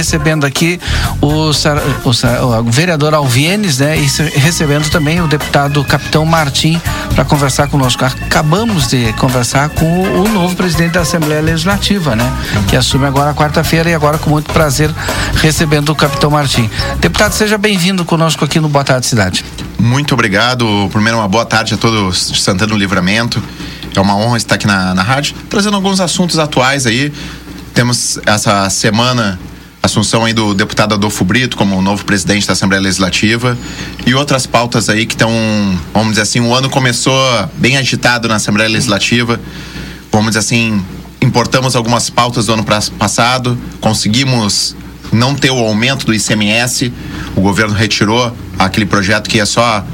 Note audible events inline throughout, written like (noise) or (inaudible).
recebendo aqui o, o, o vereador Alvienes, né? E recebendo também o deputado Capitão Martim para conversar conosco. Acabamos de conversar com o, novo presidente da Assembleia Legislativa, né? Que assume agora quarta-feira e agora com muito prazer recebendo o Capitão Martim. Deputado, seja bem-vindo conosco aqui no Boa Tarde Cidade. Muito obrigado. Primeiro, uma boa tarde a todos de Santana do Livramento. É uma honra estar aqui na, na rádio, trazendo alguns assuntos atuais aí. Temos essa semana assunção aí do deputado Adolfo Brito como novo presidente da Assembleia Legislativa e outras pautas aí que estão, vamos dizer assim, o ano começou bem agitado na Assembleia Legislativa. Vamos dizer assim, importamos algumas pautas do ano passado, conseguimos não ter o aumento do ICMS, o governo retirou aquele projeto que ia só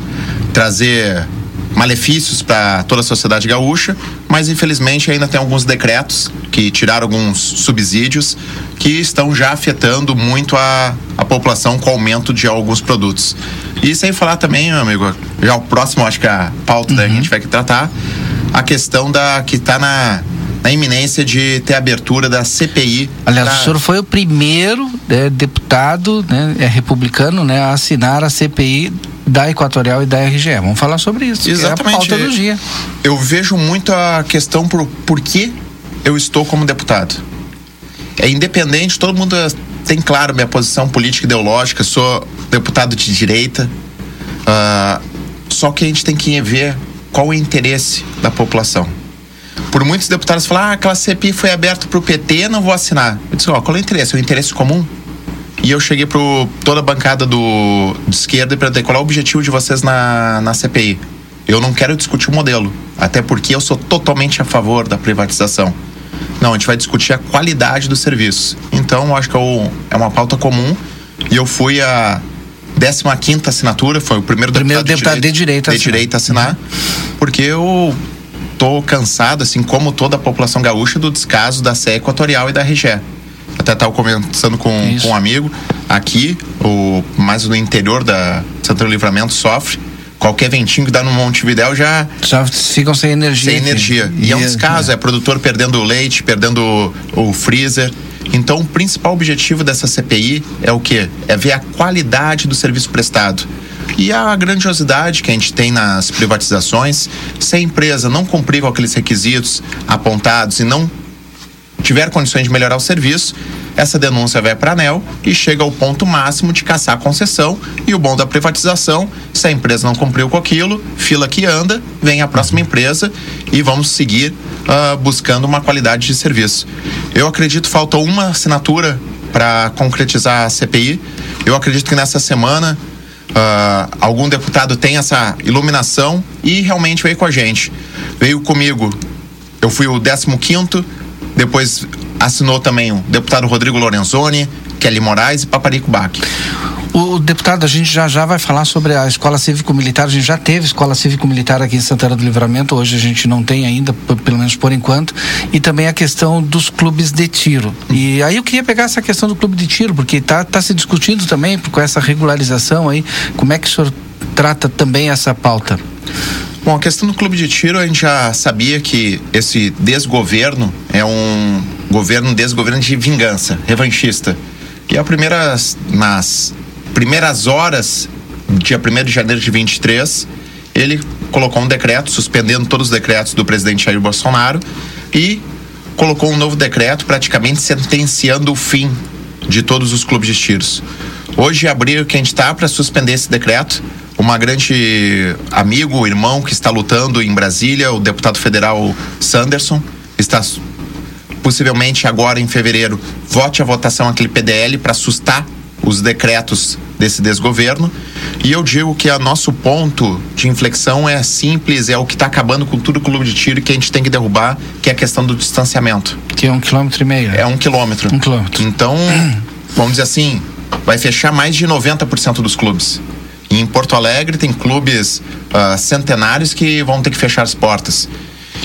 trazer malefícios para toda a sociedade gaúcha, mas infelizmente ainda tem alguns decretos que tiraram alguns subsídios que estão já afetando muito a, a população com o aumento de alguns produtos. E sem falar também, meu amigo, já o próximo, acho que a pauta uhum. da gente vai tratar, a questão da que está na na iminência de ter abertura da CPI. Aliás, da... o senhor foi o primeiro né, deputado né, republicano né, a assinar a CPI da Equatorial e da RGE. Vamos falar sobre isso. Exatamente. É a pauta do dia. Eu vejo muito a questão por, por que eu estou como deputado. É independente, todo mundo tem claro minha posição política e ideológica, sou deputado de direita. Uh, só que a gente tem que ver qual é o interesse da população. Por muitos deputados falar, ah, aquela CPI foi aberta para o PT, não vou assinar. Eu disse, ó, qual é o interesse? É o interesse comum? E eu cheguei para toda a bancada do, de esquerda e perguntei qual é o objetivo de vocês na, na CPI. Eu não quero discutir o modelo, até porque eu sou totalmente a favor da privatização. Não, a gente vai discutir a qualidade do serviço. Então, eu acho que é, é uma pauta comum e eu fui a 15 assinatura, foi o primeiro, primeiro deputado, de direito, de direito a assinar, assinar porque eu tô cansado, assim como toda a população gaúcha, do descaso da Sé Equatorial e da RGE até estava conversando com, com um amigo aqui, o, mais no interior da Santana Livramento sofre. Qualquer ventinho que dá no Montevidéu já. Já ficam sem energia. Sem energia. E, e é um descaso, é. é produtor perdendo o leite, perdendo o, o freezer. Então, o principal objetivo dessa CPI é o quê? É ver a qualidade do serviço prestado. E a grandiosidade que a gente tem nas privatizações, se a empresa não cumprir com aqueles requisitos apontados e não tiver condições de melhorar o serviço, essa denúncia vai para a ANEL e chega ao ponto máximo de caçar a concessão e o bom da privatização, se a empresa não cumpriu com aquilo, fila que anda, vem a próxima empresa e vamos seguir uh, buscando uma qualidade de serviço. Eu acredito falta uma assinatura para concretizar a CPI. Eu acredito que nessa semana uh, algum deputado tem essa iluminação e realmente veio com a gente. Veio comigo. Eu fui o 15 quinto depois assinou também o deputado Rodrigo Lorenzoni, Kelly Moraes e Paparico Bach. O deputado, a gente já já vai falar sobre a escola cívico-militar. A gente já teve escola cívico-militar aqui em Santana do Livramento. Hoje a gente não tem ainda, pelo menos por enquanto. E também a questão dos clubes de tiro. E aí eu queria pegar essa questão do clube de tiro, porque está tá se discutindo também com essa regularização aí. Como é que o senhor trata também essa pauta? Bom, a questão do clube de tiro, a gente já sabia que esse desgoverno é um governo, desgoverno de vingança, revanchista. E a primeira, nas primeiras horas, dia 1 de janeiro de 23, ele colocou um decreto suspendendo todos os decretos do presidente Jair Bolsonaro e colocou um novo decreto praticamente sentenciando o fim de todos os clubes de tiros. Hoje abriu que a gente está para suspender esse decreto uma grande amigo, irmão que está lutando em Brasília, o deputado federal Sanderson, está possivelmente agora em fevereiro vote a votação aquele PDL para assustar os decretos desse desgoverno. E eu digo que o nosso ponto de inflexão é simples, é o que está acabando com tudo o clube de tiro que a gente tem que derrubar, que é a questão do distanciamento. Que é um quilômetro e meio. É um quilômetro. Um quilômetro. Então, (clears throat) vamos dizer assim, vai fechar mais de 90% dos clubes. Em Porto Alegre tem clubes uh, centenários que vão ter que fechar as portas.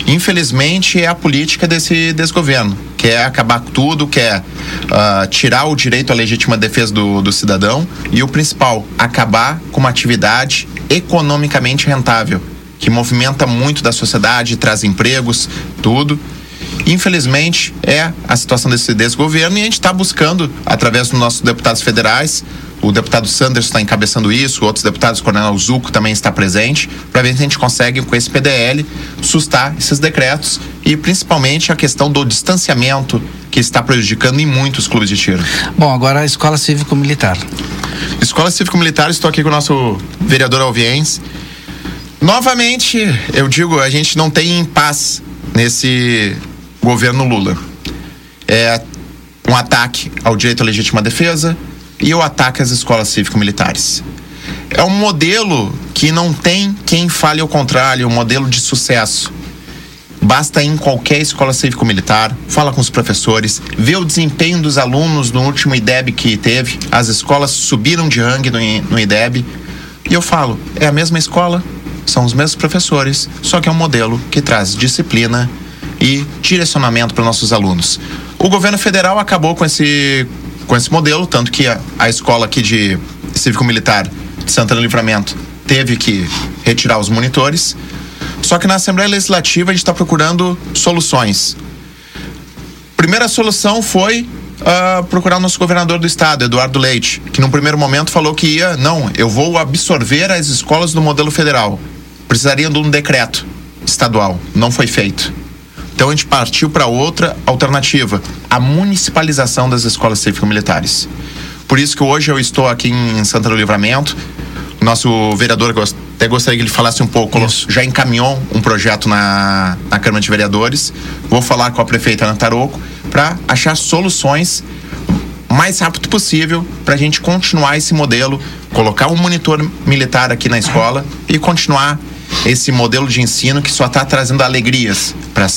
Infelizmente é a política desse desgoverno, quer acabar tudo, quer uh, tirar o direito à legítima defesa do, do cidadão e o principal, acabar com uma atividade economicamente rentável, que movimenta muito da sociedade, traz empregos, tudo. Infelizmente, é a situação desse desgoverno e a gente está buscando, através dos nossos deputados federais, o deputado Sanders está encabeçando isso, outros deputados, o Coronel Zuco também está presente, para ver se a gente consegue, com esse PDL, sustar esses decretos e principalmente a questão do distanciamento que está prejudicando em muitos clubes de tiro. Bom, agora a Escola Cívico-Militar. Escola Cívico-Militar, estou aqui com o nosso vereador Alviens. Novamente, eu digo, a gente não tem paz nesse governo Lula. É um ataque ao direito à legítima defesa, e o ataque às escolas cívico-militares. É um modelo que não tem quem fale ao contrário, um modelo de sucesso. Basta ir em qualquer escola cívico-militar, fala com os professores, vê o desempenho dos alunos no último IDEB que teve. As escolas subiram de rangue no, no IDEB. E eu falo, é a mesma escola, são os mesmos professores, só que é um modelo que traz disciplina e direcionamento para nossos alunos. O governo federal acabou com esse com esse modelo, tanto que a, a escola aqui de cívico-militar de Santana Livramento teve que retirar os monitores. Só que na Assembleia Legislativa a gente está procurando soluções. Primeira solução foi uh, procurar o nosso governador do estado, Eduardo Leite, que num primeiro momento falou que ia, não, eu vou absorver as escolas do modelo federal. Precisaria de um decreto estadual. Não foi feito. Então a gente partiu para outra alternativa, a municipalização das escolas cívico-militares. Por isso que hoje eu estou aqui em Santana do Livramento. Nosso vereador até gostaria que ele falasse um pouco, Isso. já encaminhou um projeto na, na Câmara de Vereadores. Vou falar com a prefeita Ana Taroco para achar soluções mais rápido possível para a gente continuar esse modelo, colocar um monitor militar aqui na escola e continuar esse modelo de ensino que só está trazendo alegrias para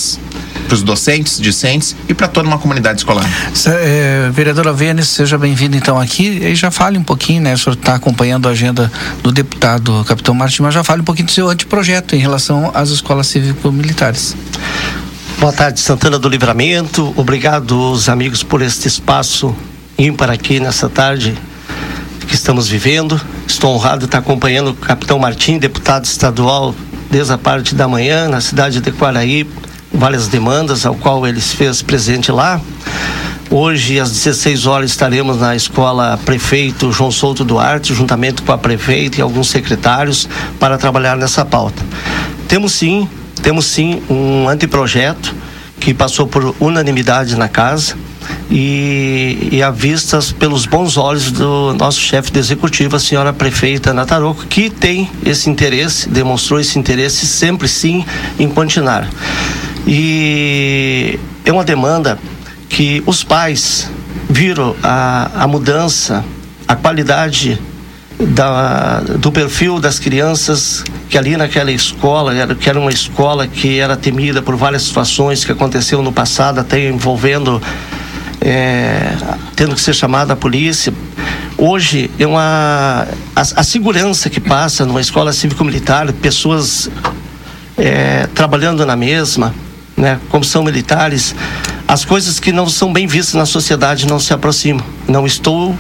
os docentes, discentes e para toda uma comunidade escolar. É, vereadora Vênis, seja bem-vindo então aqui e já fale um pouquinho, né? O senhor está acompanhando a agenda do deputado Capitão Martins, mas já fale um pouquinho do seu anteprojeto em relação às escolas cívico-militares. Boa tarde, Santana do Livramento. Obrigado, os amigos, por este espaço ímpar aqui nessa tarde que estamos vivendo. Estou honrado de estar acompanhando o capitão Martim, deputado estadual, desde a parte da manhã, na cidade de Quaraí, várias demandas ao qual ele se fez presente lá. Hoje, às 16 horas, estaremos na escola Prefeito João Souto Duarte, juntamente com a prefeita e alguns secretários, para trabalhar nessa pauta. Temos sim, temos sim um anteprojeto que passou por unanimidade na casa e, e vistas pelos bons olhos do nosso chefe de executivo, a senhora prefeita Nataroco, que tem esse interesse, demonstrou esse interesse sempre sim em continuar. E é uma demanda que os pais viram a, a mudança, a qualidade da, do perfil das crianças que ali naquela escola, que era uma escola que era temida por várias situações que aconteceu no passado, até envolvendo é, tendo que ser chamada a polícia. Hoje é uma a, a segurança que passa numa escola cívico-militar, pessoas é, trabalhando na mesma, né, como são militares, as coisas que não são bem vistas na sociedade não se aproximam. Não estou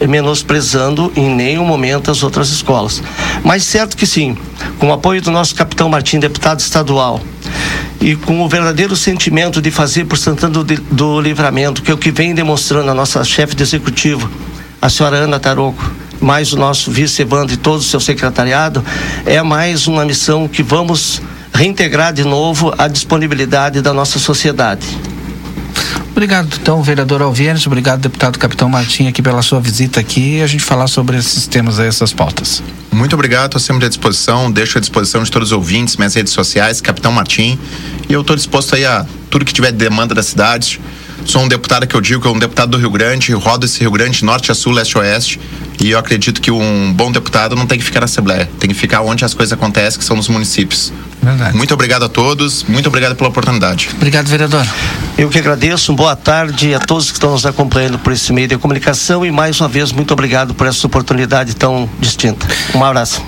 menosprezando em nenhum momento as outras escolas. Mas certo que sim, com o apoio do nosso capitão Martim, deputado estadual, e com o verdadeiro sentimento de fazer por Santana do, do Livramento, que é o que vem demonstrando a nossa chefe de executivo, a senhora Ana Taroco, mais o nosso vice Evandro e todo o seu secretariado, é mais uma missão que vamos reintegrar de novo a disponibilidade da nossa sociedade. Obrigado, então, vereador Alvienes, obrigado, deputado Capitão Martim, aqui pela sua visita aqui e a gente falar sobre esses temas aí, essas pautas. Muito obrigado, estou sempre à disposição, deixo à disposição de todos os ouvintes, minhas redes sociais, Capitão Martim, e eu estou disposto aí a tudo que tiver de demanda da cidade. Sou um deputado que eu digo que é um deputado do Rio Grande, rodo esse Rio Grande norte a sul, leste a oeste, e eu acredito que um bom deputado não tem que ficar na Assembleia, tem que ficar onde as coisas acontecem, que são nos municípios. Verdade. Muito obrigado a todos, muito obrigado pela oportunidade. Obrigado, vereador. Eu que agradeço, boa tarde a todos que estão nos acompanhando por esse meio de comunicação e mais uma vez muito obrigado por essa oportunidade tão distinta. Um abraço.